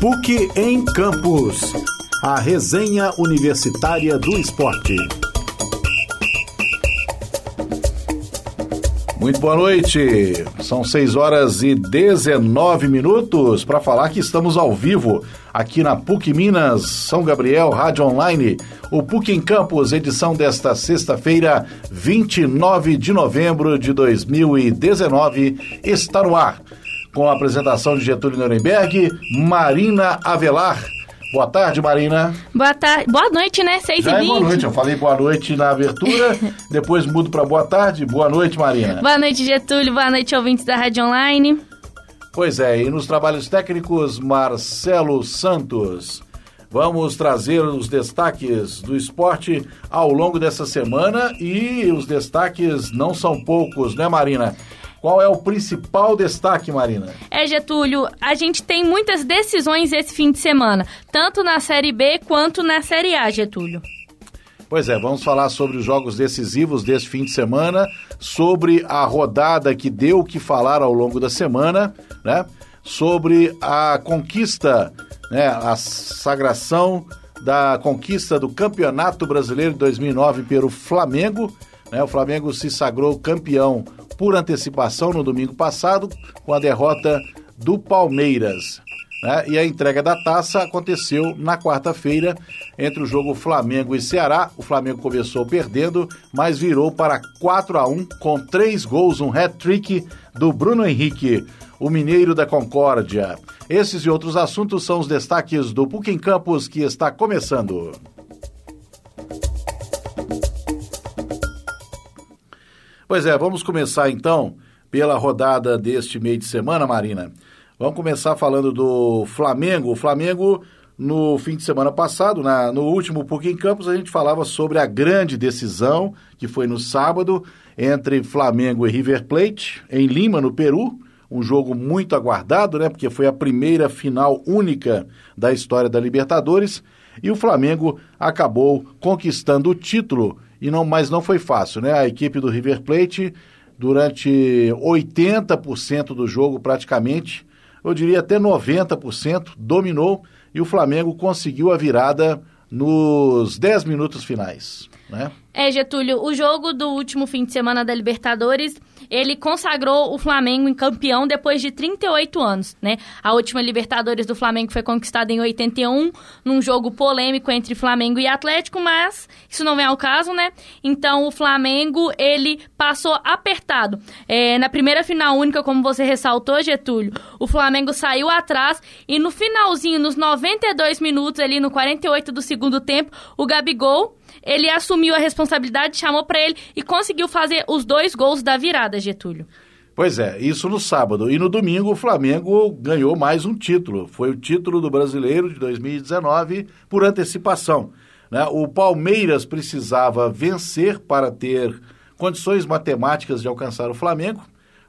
PUC em Campus. A resenha universitária do esporte. Muito boa noite. São 6 horas e 19 minutos para falar que estamos ao vivo aqui na PUC Minas, São Gabriel, Rádio Online. O PUC em Campus, edição desta sexta-feira, 29 de novembro de 2019, está no ar. Com a apresentação de Getúlio Nuremberg, Marina Avelar. Boa tarde, Marina. Boa tarde. Boa noite, né? 6 Já e 20 é boa noite. Eu falei boa noite na abertura, depois mudo para boa tarde. Boa noite, Marina. Boa noite, Getúlio. Boa noite, ouvintes da Rádio Online. Pois é, e nos trabalhos técnicos, Marcelo Santos. Vamos trazer os destaques do esporte ao longo dessa semana e os destaques não são poucos, né, Marina? Qual é o principal destaque, Marina? É, Getúlio, a gente tem muitas decisões esse fim de semana, tanto na Série B quanto na Série A, Getúlio. Pois é, vamos falar sobre os jogos decisivos desse fim de semana, sobre a rodada que deu o que falar ao longo da semana, né? Sobre a conquista, né? A sagração da conquista do Campeonato Brasileiro de 2009 pelo Flamengo. Né? O Flamengo se sagrou campeão por antecipação no domingo passado, com a derrota do Palmeiras. Né? E a entrega da taça aconteceu na quarta-feira, entre o jogo Flamengo e Ceará. O Flamengo começou perdendo, mas virou para 4 a 1 com três gols, um hat-trick do Bruno Henrique, o mineiro da Concórdia. Esses e outros assuntos são os destaques do PUC em Campos que está começando. Pois é, vamos começar então pela rodada deste meio de semana, Marina. Vamos começar falando do Flamengo. O Flamengo, no fim de semana passado, na, no último PUC em Campos, a gente falava sobre a grande decisão que foi no sábado entre Flamengo e River Plate, em Lima, no Peru. Um jogo muito aguardado, né? Porque foi a primeira final única da história da Libertadores. E o Flamengo acabou conquistando o título e não, mas não foi fácil, né? A equipe do River Plate, durante 80% do jogo praticamente, eu diria até 90%, dominou e o Flamengo conseguiu a virada nos 10 minutos finais, né? É, Getúlio, o jogo do último fim de semana da Libertadores, ele consagrou o Flamengo em campeão depois de 38 anos, né? A última Libertadores do Flamengo foi conquistada em 81, num jogo polêmico entre Flamengo e Atlético, mas isso não vem ao caso, né? Então o Flamengo, ele passou apertado. É, na primeira final única, como você ressaltou, Getúlio, o Flamengo saiu atrás e no finalzinho, nos 92 minutos ali, no 48 do segundo tempo, o Gabigol ele assumiu a responsabilidade, chamou para ele e conseguiu fazer os dois gols da virada, Getúlio. Pois é, isso no sábado. E no domingo o Flamengo ganhou mais um título. Foi o título do Brasileiro de 2019 por antecipação. Né? O Palmeiras precisava vencer para ter condições matemáticas de alcançar o Flamengo,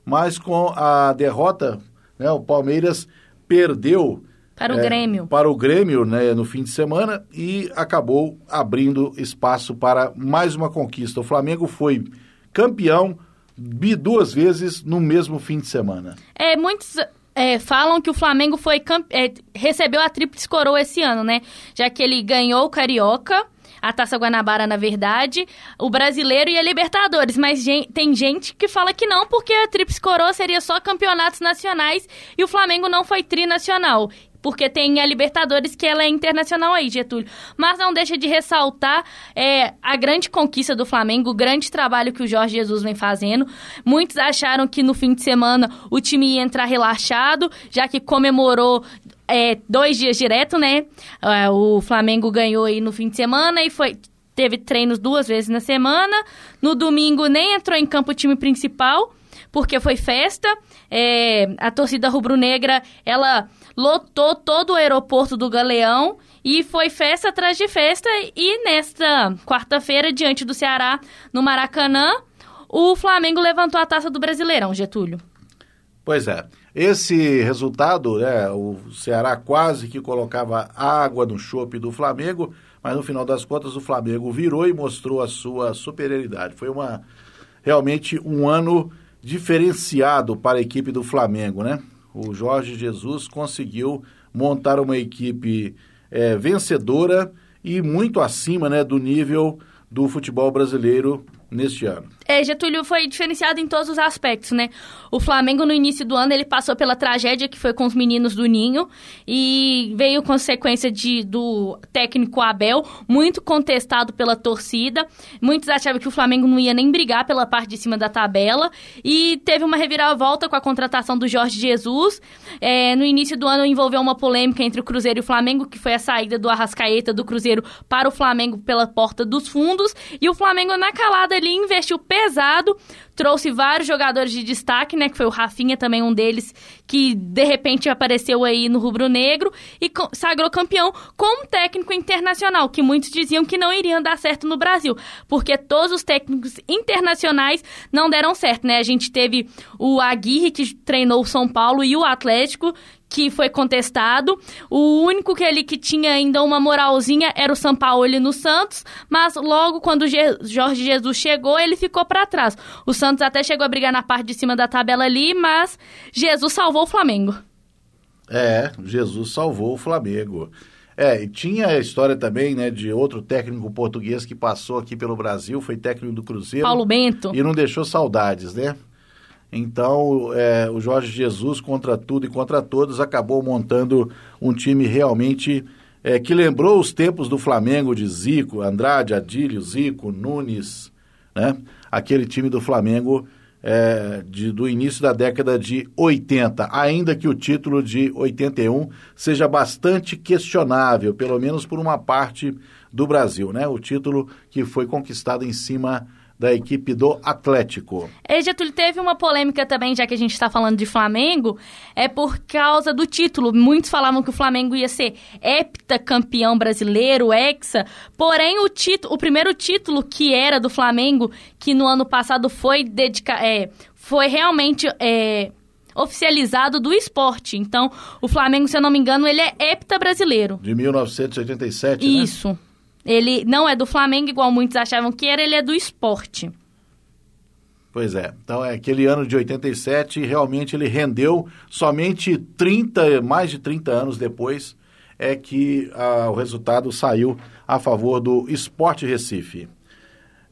mas com a derrota, né, o Palmeiras perdeu para o é, Grêmio. Para o Grêmio, né, no fim de semana, e acabou abrindo espaço para mais uma conquista. O Flamengo foi campeão duas vezes no mesmo fim de semana. É, muitos é, falam que o Flamengo foi é, recebeu a tríplice coroa esse ano, né? Já que ele ganhou o Carioca, a Taça Guanabara, na verdade, o Brasileiro e a Libertadores. Mas tem gente que fala que não, porque a Tríplice Coroa seria só campeonatos nacionais e o Flamengo não foi trinacional porque tem a Libertadores que ela é internacional aí, Getúlio. Mas não deixa de ressaltar é, a grande conquista do Flamengo, o grande trabalho que o Jorge Jesus vem fazendo. Muitos acharam que no fim de semana o time ia entrar relaxado, já que comemorou é, dois dias direto, né? É, o Flamengo ganhou aí no fim de semana e foi teve treinos duas vezes na semana. No domingo nem entrou em campo o time principal, porque foi festa. É, a torcida rubro-negra, ela lotou todo o aeroporto do Galeão e foi festa atrás de festa. E nesta quarta-feira, diante do Ceará, no Maracanã, o Flamengo levantou a taça do Brasileirão, Getúlio. Pois é. Esse resultado, né, o Ceará quase que colocava água no chope do Flamengo, mas no final das contas o Flamengo virou e mostrou a sua superioridade. Foi uma realmente um ano diferenciado para a equipe do Flamengo, né? O Jorge Jesus conseguiu montar uma equipe é, vencedora e muito acima né, do nível do futebol brasileiro neste ano. É, Getúlio foi diferenciado em todos os aspectos, né? O Flamengo, no início do ano, ele passou pela tragédia que foi com os meninos do Ninho e veio consequência de, do técnico Abel, muito contestado pela torcida. Muitos achavam que o Flamengo não ia nem brigar pela parte de cima da tabela e teve uma reviravolta com a contratação do Jorge Jesus. É, no início do ano, envolveu uma polêmica entre o Cruzeiro e o Flamengo, que foi a saída do Arrascaeta do Cruzeiro para o Flamengo pela porta dos fundos. E o Flamengo, na calada ali, investiu pesado, trouxe vários jogadores de destaque, né? Que foi o Rafinha também um deles, que de repente apareceu aí no rubro-negro e sagrou campeão com um técnico internacional, que muitos diziam que não iriam dar certo no Brasil, porque todos os técnicos internacionais não deram certo, né? A gente teve o Aguirre, que treinou o São Paulo, e o Atlético, que foi contestado. O único que ele que tinha ainda uma moralzinha era o São Paulo no Santos, mas logo quando Jorge Jesus chegou, ele ficou para trás. O Santos até chegou a brigar na parte de cima da tabela ali, mas Jesus salvou o Flamengo. É, Jesus salvou o Flamengo. É, e tinha a história também, né, de outro técnico português que passou aqui pelo Brasil, foi técnico do Cruzeiro. Paulo Bento. E não deixou saudades, né? Então, é, o Jorge Jesus, contra tudo e contra todos, acabou montando um time realmente é, que lembrou os tempos do Flamengo de Zico, Andrade, Adílio, Zico, Nunes, né? Aquele time do Flamengo é, de, do início da década de 80, ainda que o título de 81 seja bastante questionável, pelo menos por uma parte do Brasil, né? O título que foi conquistado em cima da equipe do Atlético. E Getúlio, teve uma polêmica também, já que a gente está falando de Flamengo, é por causa do título. Muitos falavam que o Flamengo ia ser heptacampeão brasileiro, hexa, porém o, título, o primeiro título que era do Flamengo, que no ano passado foi, dedica, é, foi realmente... É, oficializado do esporte. Então, o Flamengo, se eu não me engano, ele é hepta brasileiro. De 1987, né? Isso. Ele não é do Flamengo, igual muitos achavam que era, ele é do esporte. Pois é. Então, é aquele ano de 87, realmente ele rendeu somente 30, mais de 30 anos depois, é que ah, o resultado saiu a favor do Esporte Recife.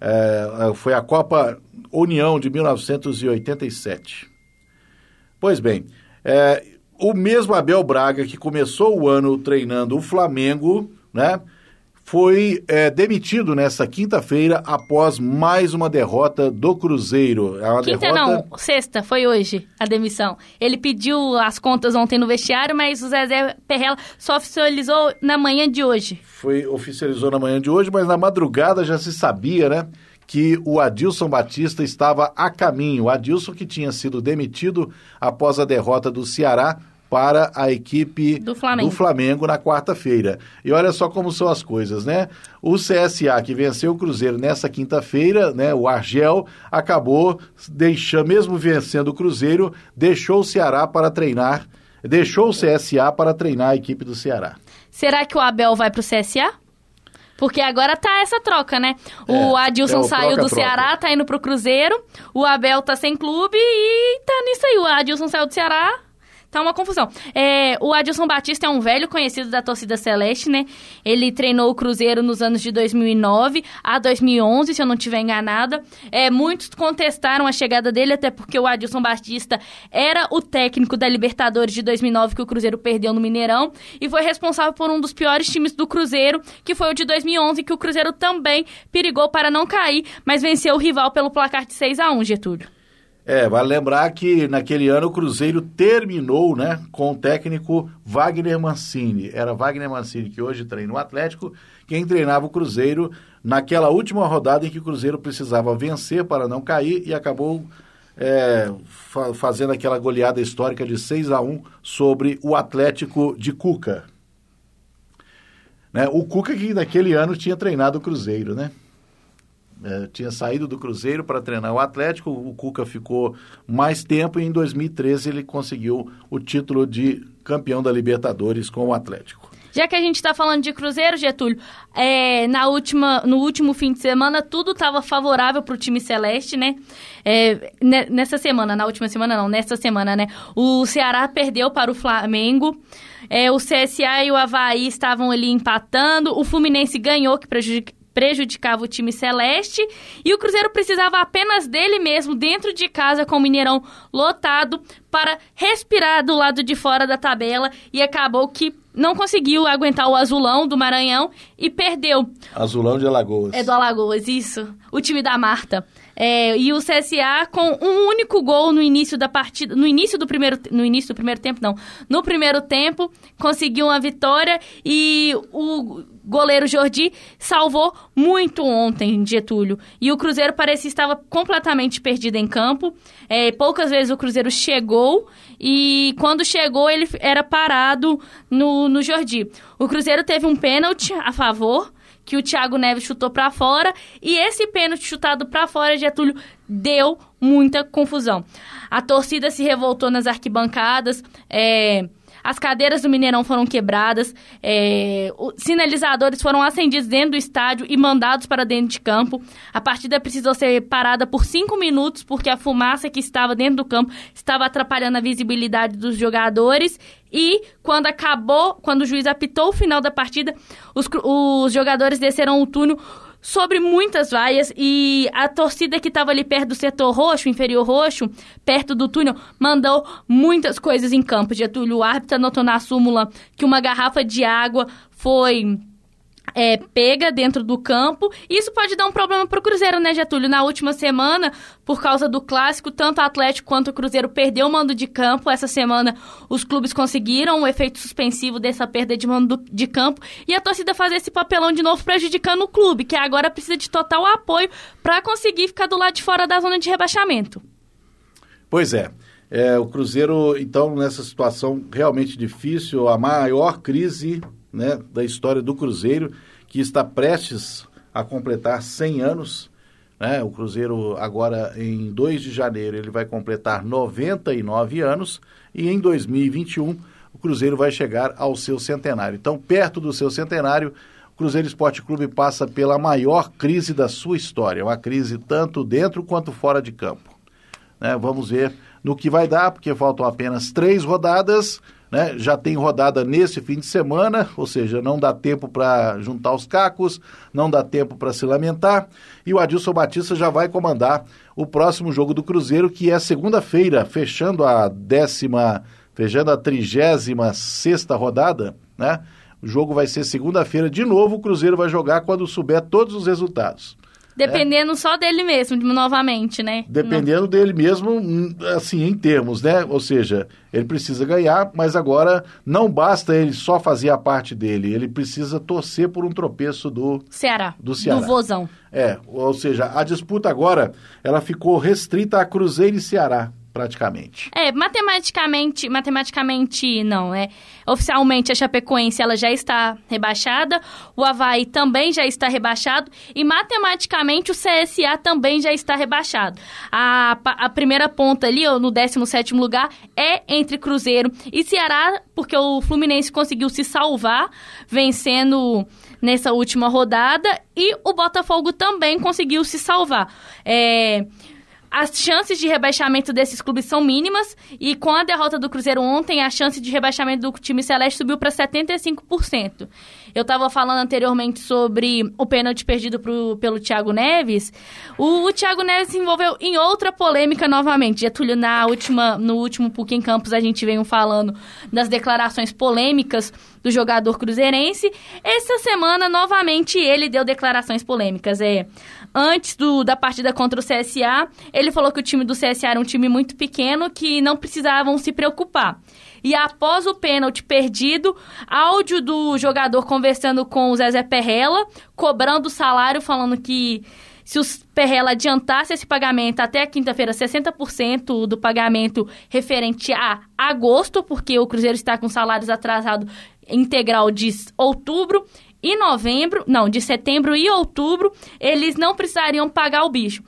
É, foi a Copa União de 1987. Pois bem, é, o mesmo Abel Braga que começou o ano treinando o Flamengo, né? Foi é, demitido nesta quinta-feira após mais uma derrota do Cruzeiro. É quinta derrota... não, sexta, foi hoje a demissão. Ele pediu as contas ontem no vestiário, mas o Zezé Perrella só oficializou na manhã de hoje. Foi, oficializou na manhã de hoje, mas na madrugada já se sabia, né? que o Adilson Batista estava a caminho. O Adilson que tinha sido demitido após a derrota do Ceará para a equipe do Flamengo, do Flamengo na quarta-feira. E olha só como são as coisas, né? O CSA que venceu o Cruzeiro nessa quinta-feira, né? O Argel acabou deixando, mesmo vencendo o Cruzeiro, deixou o Ceará para treinar, deixou o CSA para treinar a equipe do Ceará. Será que o Abel vai para o CSA? Porque agora tá essa troca, né? O é, Adilson é o saiu do Ceará, tá indo pro Cruzeiro. O Abel tá sem clube e tá nisso aí. O Adilson saiu do Ceará, Tá uma confusão. É, o Adilson Batista é um velho conhecido da torcida celeste, né? Ele treinou o Cruzeiro nos anos de 2009 a 2011, se eu não estiver enganada. É, muitos contestaram a chegada dele, até porque o Adilson Batista era o técnico da Libertadores de 2009 que o Cruzeiro perdeu no Mineirão e foi responsável por um dos piores times do Cruzeiro, que foi o de 2011, que o Cruzeiro também perigou para não cair, mas venceu o rival pelo placar de 6 a 1 Getúlio. É, vale lembrar que naquele ano o Cruzeiro terminou né, com o técnico Wagner Mancini. Era Wagner Mancini que hoje treina o Atlético, quem treinava o Cruzeiro naquela última rodada em que o Cruzeiro precisava vencer para não cair e acabou é, fa fazendo aquela goleada histórica de 6 a 1 sobre o Atlético de Cuca. Né, o Cuca que naquele ano tinha treinado o Cruzeiro, né? É, tinha saído do Cruzeiro para treinar o Atlético, o Cuca ficou mais tempo e em 2013 ele conseguiu o título de campeão da Libertadores com o Atlético. Já que a gente está falando de Cruzeiro, Getúlio, é, na última, no último fim de semana tudo estava favorável para o time celeste, né? É, nessa semana, na última semana não, nessa semana, né? O Ceará perdeu para o Flamengo. É, o CSA e o Havaí estavam ali empatando. O Fluminense ganhou, que prejudic, prejudicava o time celeste. E o Cruzeiro precisava apenas dele mesmo, dentro de casa, com o Mineirão lotado, para respirar do lado de fora da tabela. E acabou que não conseguiu aguentar o azulão do Maranhão e perdeu. Azulão de Alagoas. É do Alagoas, isso. O time da Marta. É, e o CSA com um único gol no início da partida, no início do primeiro, no início do primeiro tempo não, no primeiro tempo conseguiu uma vitória e o goleiro Jordi salvou muito ontem Getúlio e o Cruzeiro parecia estava completamente perdido em campo. É, poucas vezes o Cruzeiro chegou e quando chegou ele era parado no, no Jordi. O Cruzeiro teve um pênalti a favor que o Thiago Neves chutou para fora e esse pênalti chutado para fora, Getúlio, deu muita confusão. A torcida se revoltou nas arquibancadas, é, as cadeiras do Mineirão foram quebradas, é, sinalizadores foram acendidos dentro do estádio e mandados para dentro de campo. A partida precisou ser parada por cinco minutos porque a fumaça que estava dentro do campo estava atrapalhando a visibilidade dos jogadores. E quando acabou, quando o juiz apitou o final da partida, os, os jogadores desceram o túnel sobre muitas vaias e a torcida que estava ali perto do setor roxo, inferior roxo, perto do túnel, mandou muitas coisas em campo. Getúlio, o árbitro anotou na súmula que uma garrafa de água foi é, pega dentro do campo. Isso pode dar um problema para o Cruzeiro, né, Getúlio? Na última semana, por causa do clássico, tanto o Atlético quanto o Cruzeiro perdeu o mando de campo. Essa semana, os clubes conseguiram o efeito suspensivo dessa perda de mando de campo e a torcida fazer esse papelão de novo prejudicando o clube, que agora precisa de total apoio para conseguir ficar do lado de fora da zona de rebaixamento. Pois é. É, o Cruzeiro, então, nessa situação realmente difícil, a maior crise né, da história do Cruzeiro, que está prestes a completar 100 anos. Né? O Cruzeiro, agora em 2 de janeiro, ele vai completar 99 anos e em 2021 o Cruzeiro vai chegar ao seu centenário. Então, perto do seu centenário, o Cruzeiro Esporte Clube passa pela maior crise da sua história, uma crise tanto dentro quanto fora de campo. Né? Vamos ver no que vai dar, porque faltam apenas três rodadas né? Já tem rodada nesse fim de semana, ou seja, não dá tempo para juntar os cacos, não dá tempo para se lamentar. E o Adilson Batista já vai comandar o próximo jogo do Cruzeiro, que é segunda-feira, fechando a décima, fechando a trigésima sexta rodada, né? O jogo vai ser segunda-feira de novo. O Cruzeiro vai jogar quando souber todos os resultados. Dependendo é. só dele mesmo, novamente, né? Dependendo Não. dele mesmo, hum, assim, em termos, né? Ou seja, ele precisa ganhar, mas agora não basta ele só fazer a parte dele, ele precisa torcer por um tropeço do Ceará. Do Ceará. Do Vozão. É, ou seja, a disputa agora, ela ficou restrita a Cruzeiro e Ceará praticamente. É, matematicamente, matematicamente não, é. Oficialmente a Chapecoense ela já está rebaixada, o Havaí também já está rebaixado e matematicamente o CSA também já está rebaixado. A, a primeira ponta ali, no 17º lugar, é entre Cruzeiro e Ceará, porque o Fluminense conseguiu se salvar vencendo nessa última rodada e o Botafogo também conseguiu se salvar. É, as chances de rebaixamento desses clubes são mínimas e com a derrota do Cruzeiro ontem, a chance de rebaixamento do time celeste subiu para 75%. Eu estava falando anteriormente sobre o pênalti perdido pro, pelo Thiago Neves. O, o Thiago Neves se envolveu em outra polêmica novamente. Getúlio, na última, no último PUC em Campos, a gente veio falando das declarações polêmicas do jogador cruzeirense. Essa semana, novamente, ele deu declarações polêmicas. É antes do, da partida contra o CSA, ele falou que o time do CSA era um time muito pequeno que não precisavam se preocupar. E após o pênalti perdido, áudio do jogador conversando com o Zezé Perrella, cobrando o salário, falando que se o Perrella adiantasse esse pagamento até quinta-feira, 60% do pagamento referente a agosto, porque o Cruzeiro está com salários atrasados integral de outubro, e novembro, não, de setembro e outubro, eles não precisariam pagar o bicho.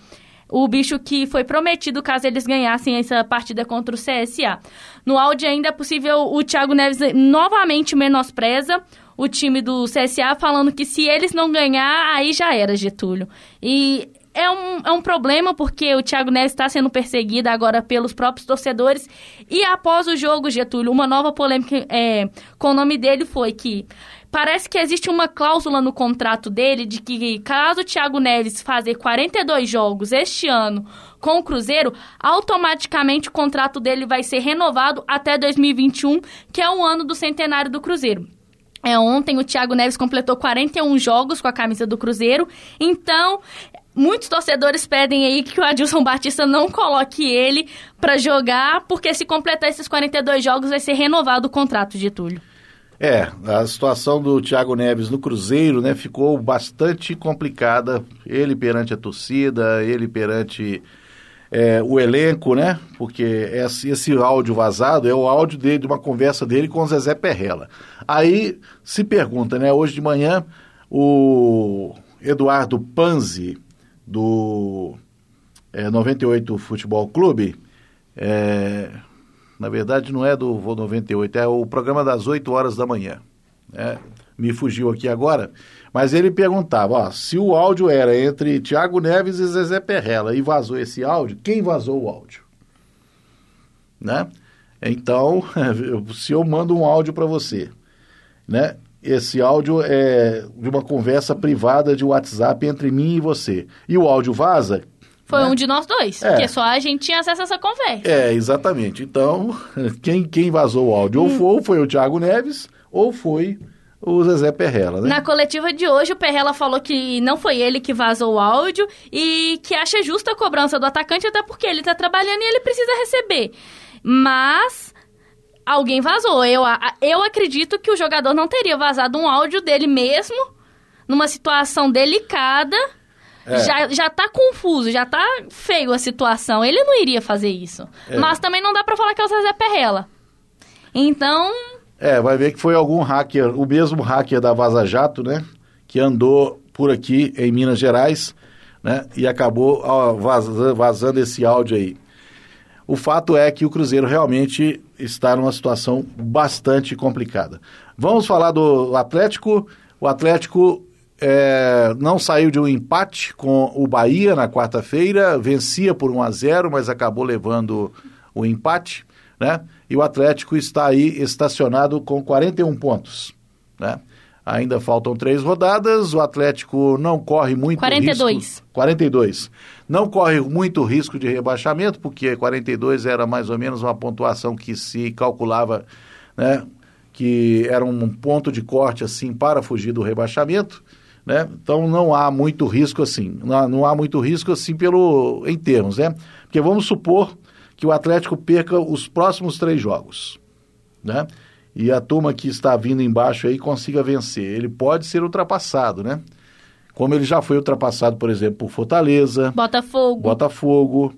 O bicho que foi prometido caso eles ganhassem essa partida contra o CSA. No áudio ainda é possível o Thiago Neves novamente menospreza o time do CSA, falando que se eles não ganhar, aí já era, Getúlio. E é um, é um problema porque o Thiago Neves está sendo perseguido agora pelos próprios torcedores. E após o jogo, Getúlio, uma nova polêmica é, com o nome dele foi que parece que existe uma cláusula no contrato dele de que caso o Thiago Neves fazer 42 jogos este ano com o Cruzeiro, automaticamente o contrato dele vai ser renovado até 2021, que é o ano do centenário do Cruzeiro. É, ontem o Thiago Neves completou 41 jogos com a camisa do Cruzeiro. Então, muitos torcedores pedem aí que o Adilson Batista não coloque ele para jogar, porque se completar esses 42 jogos vai ser renovado o contrato de Túlio. É, a situação do Thiago Neves no Cruzeiro, né, ficou bastante complicada. Ele perante a torcida, ele perante é, o elenco, né? Porque esse, esse áudio vazado é o áudio dele, de uma conversa dele com o Zezé Perrella. Aí se pergunta, né? Hoje de manhã, o Eduardo Panzi, do é, 98 Futebol Clube, é, na verdade não é do Voo 98, é o programa das 8 horas da manhã. Né? Me fugiu aqui agora, mas ele perguntava, ó, se o áudio era entre Tiago Neves e Zezé Perrella e vazou esse áudio, quem vazou o áudio? Né? Então, se eu mando um áudio para você, né? esse áudio é de uma conversa privada de WhatsApp entre mim e você. E o áudio vaza. Foi né? um de nós dois, é. porque só a gente tinha acesso a essa conversa. É, exatamente. Então, quem, quem vazou o áudio hum. ou foi, foi o Thiago Neves ou foi o Zezé Perrella, né? Na coletiva de hoje, o Perrella falou que não foi ele que vazou o áudio e que acha justa a cobrança do atacante, até porque ele está trabalhando e ele precisa receber. Mas alguém vazou. Eu, eu acredito que o jogador não teria vazado um áudio dele mesmo, numa situação delicada. É. Já, já tá confuso, já tá feio a situação. Ele não iria fazer isso. É. Mas também não dá para falar que é o Zezé Perrella. Então. É, vai ver que foi algum hacker, o mesmo hacker da Vaza Jato, né? Que andou por aqui em Minas Gerais, né? E acabou ó, vazando, vazando esse áudio aí. O fato é que o Cruzeiro realmente está numa situação bastante complicada. Vamos falar do Atlético. O Atlético é, não saiu de um empate com o Bahia na quarta-feira, vencia por 1 a 0, mas acabou levando o empate, né? E o Atlético está aí estacionado com 41 pontos, né? Ainda faltam três rodadas, o Atlético não corre muito 42. risco... 42. Não corre muito risco de rebaixamento, porque 42 era mais ou menos uma pontuação que se calculava, né, que era um ponto de corte assim para fugir do rebaixamento, né? Então não há muito risco assim, não há, não há muito risco assim pelo em termos, né? Porque vamos supor que o Atlético perca os próximos três jogos, né? e a turma que está vindo embaixo aí consiga vencer. Ele pode ser ultrapassado, né? Como ele já foi ultrapassado, por exemplo, por Fortaleza, Botafogo. Botafogo.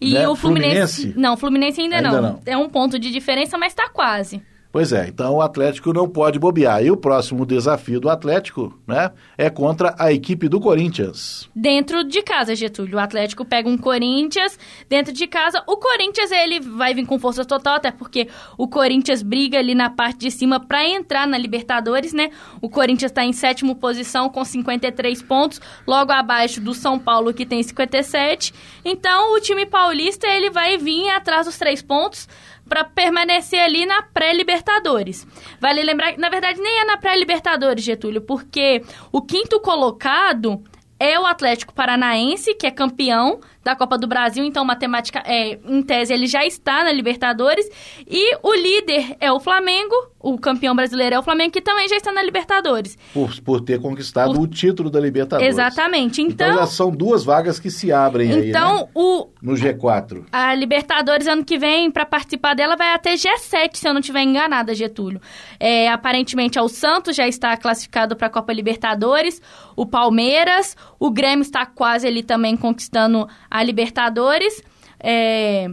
E né? o Fluminense, Fluminense, Não, Fluminense ainda, ainda não. não. É um ponto de diferença, mas está quase. Pois é, então o Atlético não pode bobear. E o próximo desafio do Atlético, né, é contra a equipe do Corinthians. Dentro de casa, Getúlio. O Atlético pega um Corinthians dentro de casa. O Corinthians, ele vai vir com força total, até porque o Corinthians briga ali na parte de cima para entrar na Libertadores, né? O Corinthians está em sétima posição com 53 pontos, logo abaixo do São Paulo, que tem 57. Então, o time paulista, ele vai vir atrás dos três pontos para permanecer ali na pré-Libertadores. Vale lembrar que, na verdade, nem é na pré-Libertadores, Getúlio, porque o quinto colocado é o Atlético Paranaense, que é campeão da Copa do Brasil, então matemática é, em tese ele já está na Libertadores e o líder é o Flamengo, o campeão brasileiro é o Flamengo que também já está na Libertadores. Por, por ter conquistado por... o título da Libertadores. Exatamente. Então, então já são duas vagas que se abrem então, aí, né? o no G4. A Libertadores ano que vem para participar dela vai até G7, se eu não estiver enganada, Getúlio. É, aparentemente é o Santos já está classificado para a Copa Libertadores, o Palmeiras, o Grêmio está quase ali também conquistando a Libertadores, é,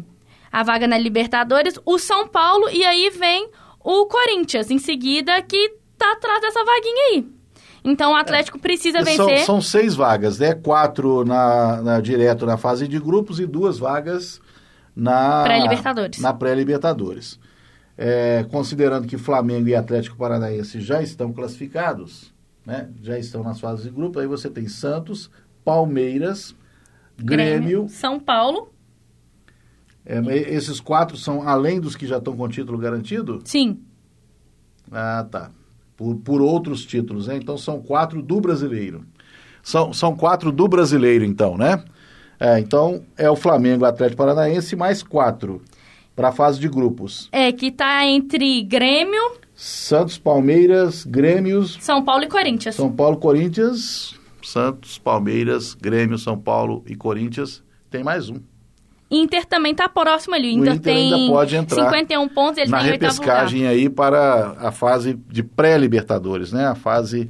a vaga na Libertadores, o São Paulo e aí vem o Corinthians em seguida que tá atrás dessa vaguinha aí. Então o Atlético é. precisa vencer. São, são, seis vagas, né? Quatro na, na, direto na fase de grupos e duas vagas na pré-libertadores. Na pré-libertadores. é, considerando que Flamengo e Atlético Paranaense já estão classificados, né? já estão nas fases de grupo, aí você tem Santos, Palmeiras, Grêmio, Grêmio São Paulo. É, esses quatro são além dos que já estão com título garantido? Sim. Ah, tá. Por, por outros títulos, né? Então são quatro do brasileiro. São, são quatro do brasileiro, então, né? É, então é o Flamengo, Atlético Paranaense mais quatro para a fase de grupos. É, que está entre Grêmio... Santos, Palmeiras, Grêmios... São Paulo e Corinthians. São Paulo, Corinthians, Santos, Palmeiras, Grêmio, São Paulo e Corinthians. Tem mais um. Inter também está próximo ali. O Inter, o Inter tem ainda pode entrar 51 pontos, ele na tá em repescagem aí para a fase de pré-libertadores, né? A fase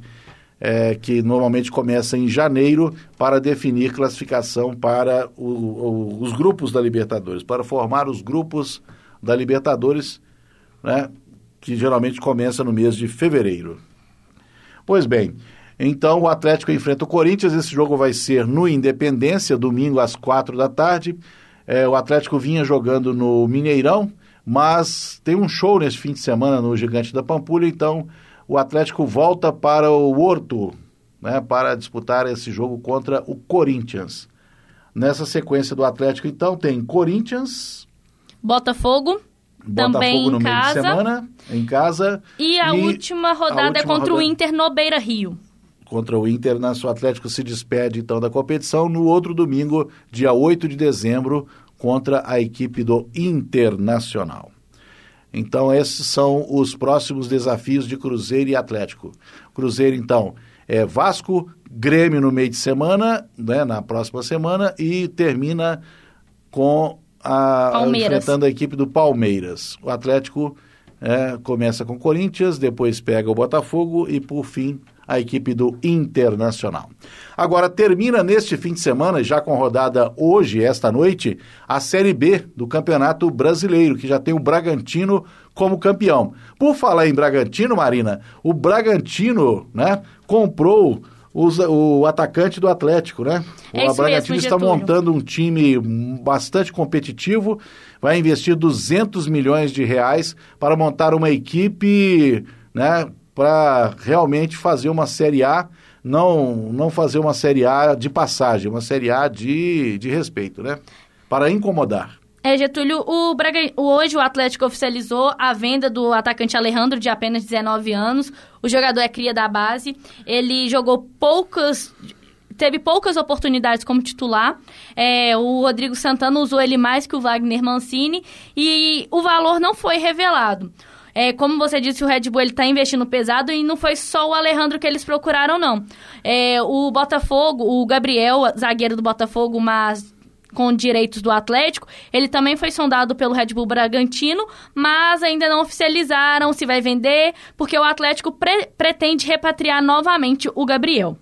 é, que normalmente começa em janeiro para definir classificação para o, o, os grupos da Libertadores, para formar os grupos da Libertadores, né? Que geralmente começa no mês de fevereiro. Pois bem, então o Atlético enfrenta o Corinthians. Esse jogo vai ser no Independência, domingo às quatro da tarde. É, o Atlético vinha jogando no Mineirão, mas tem um show nesse fim de semana no Gigante da Pampulha, então o Atlético volta para o Horto né, para disputar esse jogo contra o Corinthians. Nessa sequência do Atlético, então, tem Corinthians. Botafogo. Botafogo também no em meio casa. de semana, em casa. E a E última rodada a é última contra o rodada- Inter no Beira Rio. Contra o Inter, né? O Atlético se despede então da competição no outro domingo, dia 8 de dezembro, contra a equipe do Internacional. Então, esses são os próximos desafios de Cruzeiro e Atlético. Cruzeiro, então, é Vasco, Grêmio no meio de semana, né, na próxima semana, e termina com a Palmeiras. enfrentando a equipe do Palmeiras. O Atlético é, começa com Corinthians, depois pega o Botafogo e, por fim, a equipe do Internacional. Agora, termina neste fim de semana, já com rodada hoje, esta noite, a Série B do Campeonato Brasileiro, que já tem o Bragantino como campeão. Por falar em Bragantino, Marina, o Bragantino né, comprou os- o atacante do Atlético, né? É o Bragantino mesmo, está montando um time bastante competitivo, vai investir 200 milhões de reais para montar uma equipe, né, para realmente fazer uma Série A, não, não fazer uma Série A de passagem, uma Série A de, de respeito, né? Para incomodar. É, Getúlio, o Braga... hoje o Atlético oficializou a venda do atacante Alejandro, de apenas 19 anos. O jogador é cria da base. Ele jogou poucas. Teve poucas oportunidades como titular. É, o Rodrigo Santana usou ele mais que o Wagner Mancini. E o valor não foi revelado. É, como você disse, o Red Bull está investindo pesado e não foi só o Alejandro que eles procuraram, não. É, o Botafogo, o Gabriel, zagueiro do Botafogo, mas com direitos do Atlético, ele também foi sondado pelo Red Bull Bragantino, mas ainda não oficializaram se vai vender, porque o Atlético pre- pretende repatriar novamente o Gabriel.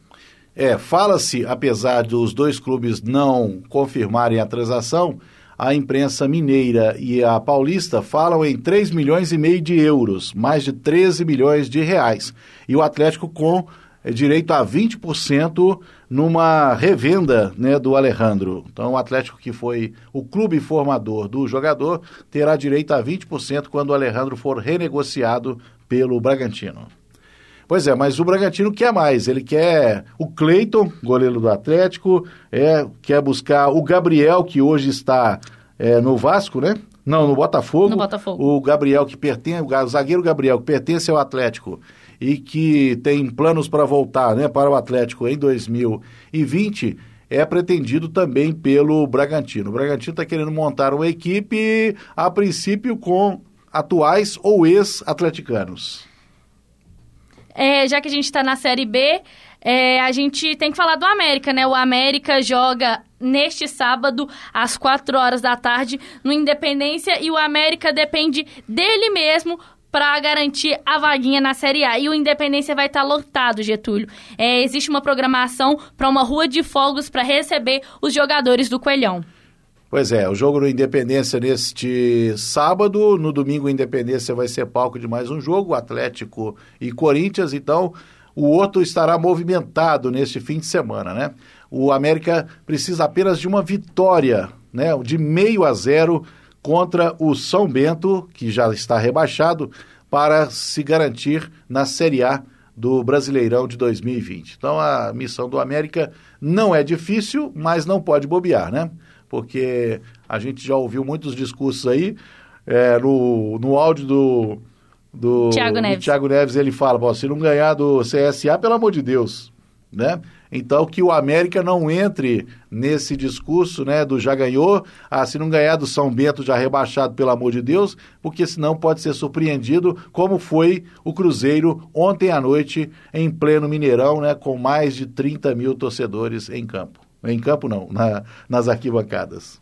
É, fala-se, apesar dos dois clubes não confirmarem a transação, a imprensa mineira e a paulista falam em 3 milhões e meio de euros, mais de 13 milhões de reais. E o Atlético com eh, direito a 20% numa revenda né, do Alejandro. Então, o Atlético, que foi o clube formador do jogador, terá direito a 20% quando o Alejandro for renegociado pelo Bragantino. Pois é, mas o Bragantino quer mais. Ele quer o Cleiton, goleiro do Atlético, é, quer buscar o Gabriel, que hoje está é, no Vasco, né? Não, no Botafogo. No Botafogo. O Gabriel que pertence, o zagueiro Gabriel que pertence ao Atlético e que tem planos para voltar, né, para o Atlético em 2020, é pretendido também pelo Bragantino. O Bragantino está querendo montar uma equipe, a princípio, com atuais ou ex-atleticanos. É, já que a gente está na Série B, é, a gente tem que falar do América, né? O América joga neste sábado, às 4 horas da tarde, no Independência, e o América depende dele mesmo para garantir a vaguinha na Série A. E o Independência vai estar lotado, Getúlio. É, existe uma programação para uma rua de fogos para receber os jogadores do Coelhão. Pois é, o jogo do Independência neste sábado, no domingo Independência vai ser palco de mais um jogo, Atlético e Corinthians, então o outro estará movimentado neste fim de semana, né? O América precisa apenas de uma vitória, né, de meio a zero contra o São Bento, que já está rebaixado, para se garantir na Série A do Brasileirão de 2020. Então a missão do América não é difícil, mas não pode bobear, né? Porque a gente já ouviu muitos discursos aí. É, no, no áudio do, do Thiago Neves. Neves, ele fala: se não ganhar do CSA, pelo amor de Deus, né? Então, que o América não entre nesse discurso, né, do já ganhou, ah, se não ganhar do São Bento já rebaixado, pelo amor de Deus, porque senão pode ser surpreendido, como foi o Cruzeiro ontem à noite, em pleno Mineirão, né, com mais de 30 mil torcedores em campo. Em campo não, na, nas arquibancadas.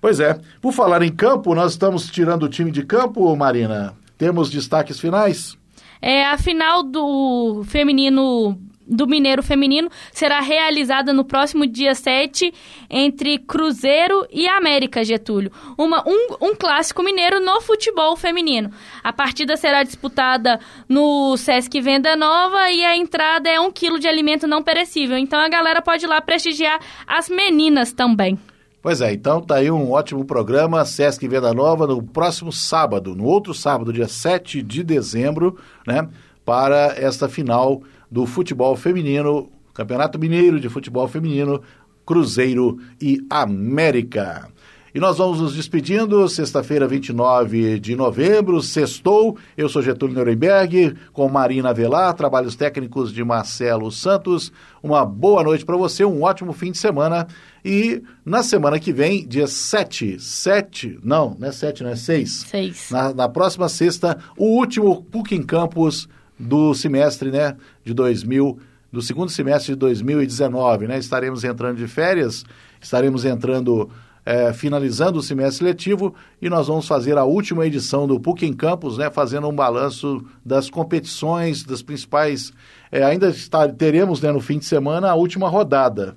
Pois é, por falar em campo, nós estamos tirando o time de campo, Marina. Temos destaques finais? É, a final do feminino do Mineiro Feminino será realizada no próximo dia 7 entre Cruzeiro e América, Getúlio. Uma, um, um clássico mineiro no futebol feminino. A partida será disputada no Sesc Venda Nova e a entrada é um quilo de alimento não perecível. Então a galera pode ir lá prestigiar as meninas também. Pois é, então tá aí um ótimo programa, Sesc Venda Nova, no próximo sábado, no outro sábado, dia 7 de dezembro, né, para esta final do futebol feminino, Campeonato Mineiro de Futebol Feminino, Cruzeiro e América. E nós vamos nos despedindo, sexta-feira, 29 de novembro, sextou. Eu sou Getúlio Nuremberg, com Marina Velar, trabalhos técnicos de Marcelo Santos. Uma boa noite para você, um ótimo fim de semana. E na semana que vem, dia 7, 7, não, não é 7, não é 6. 6. Na, na próxima sexta, o último PUC em Campus do semestre, né, de 2000, do segundo semestre de 2019, né? Estaremos entrando de férias, estaremos entrando é, finalizando o semestre letivo e nós vamos fazer a última edição do PUC em Campus, né, fazendo um balanço das competições, das principais. É, ainda está, teremos né, no fim de semana a última rodada.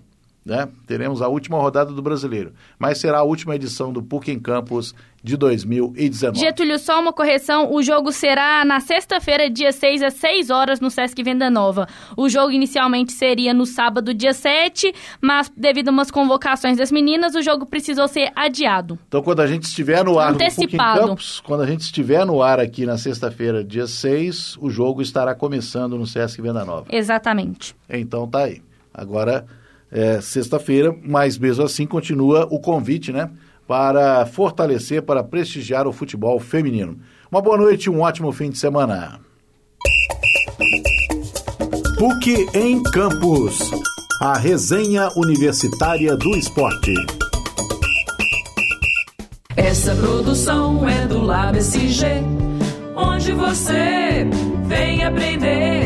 Né? Teremos a última rodada do brasileiro, mas será a última edição do PUC em Campus de 2019. Getúlio, só uma correção: o jogo será na sexta-feira, dia 6, às 6 horas, no Sesc Venda Nova. O jogo inicialmente seria no sábado, dia 7, mas devido a umas convocações das meninas, o jogo precisou ser adiado. Então, quando a gente estiver no ar Antecipado. no Campus, quando a gente estiver no ar aqui na sexta-feira, dia 6, o jogo estará começando no Sesc Venda Nova. Exatamente. Então tá aí. Agora é sexta-feira, mas mesmo assim continua o convite, né? Para fortalecer, para prestigiar o futebol feminino. Uma boa noite e um ótimo fim de semana. PUC em Campos. A resenha universitária do esporte. Essa produção é do Lab SG, onde você vem aprender.